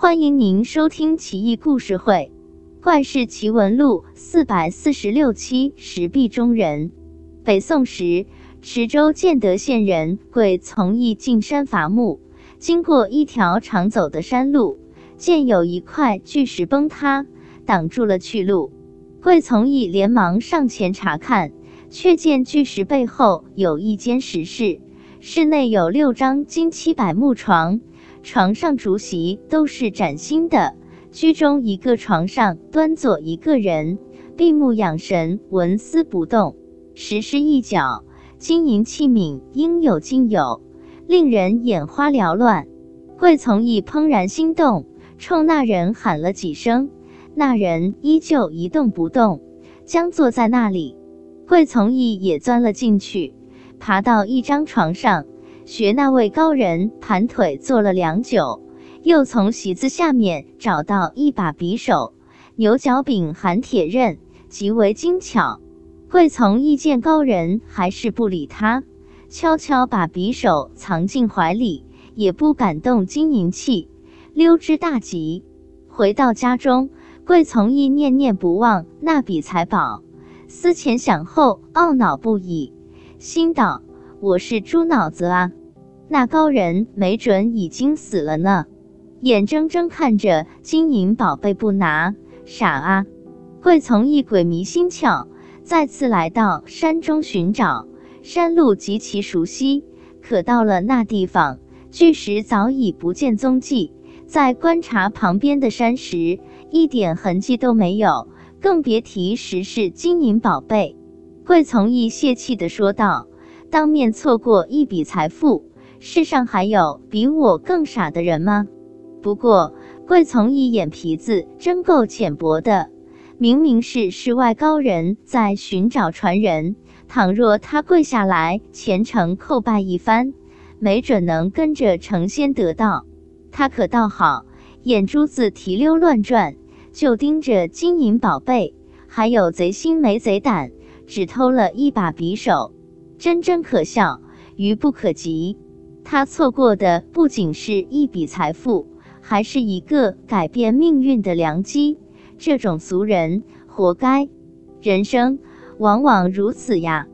欢迎您收听《奇异故事会·怪事奇闻录》四百四十六期。石壁中人。北宋时，池州建德县人贵从义进山伐木，经过一条常走的山路，见有一块巨石崩塌，挡住了去路。贵从义连忙上前查看，却见巨石背后有一间石室，室内有六张金漆柏木床。床上竹席都是崭新的，居中一个床上端坐一个人，闭目养神，纹丝不动。石室一角，金银器皿应有尽有，令人眼花缭乱。贵从义怦然心动，冲那人喊了几声，那人依旧一动不动，僵坐在那里。贵从义也钻了进去，爬到一张床上。学那位高人盘腿坐了良久，又从席子下面找到一把匕首，牛角柄含铁刃，极为精巧。贵从一见高人还是不理他，悄悄把匕首藏进怀里，也不敢动金银器，溜之大吉。回到家中，贵从义念念不忘那笔财宝，思前想后，懊恼不已，心道：我是猪脑子啊！那高人没准已经死了呢，眼睁睁看着金银宝贝不拿，傻啊！贵从义鬼迷心窍，再次来到山中寻找，山路极其熟悉，可到了那地方，巨石早已不见踪迹。再观察旁边的山石，一点痕迹都没有，更别提石室金银宝贝。惠从义泄气地说道：“当面错过一笔财富。”世上还有比我更傻的人吗？不过贵从一眼皮子真够浅薄的，明明是世外高人在寻找传人，倘若他跪下来虔诚叩拜一番，没准能跟着成仙得道。他可倒好，眼珠子提溜乱转，就盯着金银宝贝，还有贼心没贼胆，只偷了一把匕首，真真可笑，愚不可及。他错过的不仅是一笔财富，还是一个改变命运的良机。这种俗人，活该！人生往往如此呀。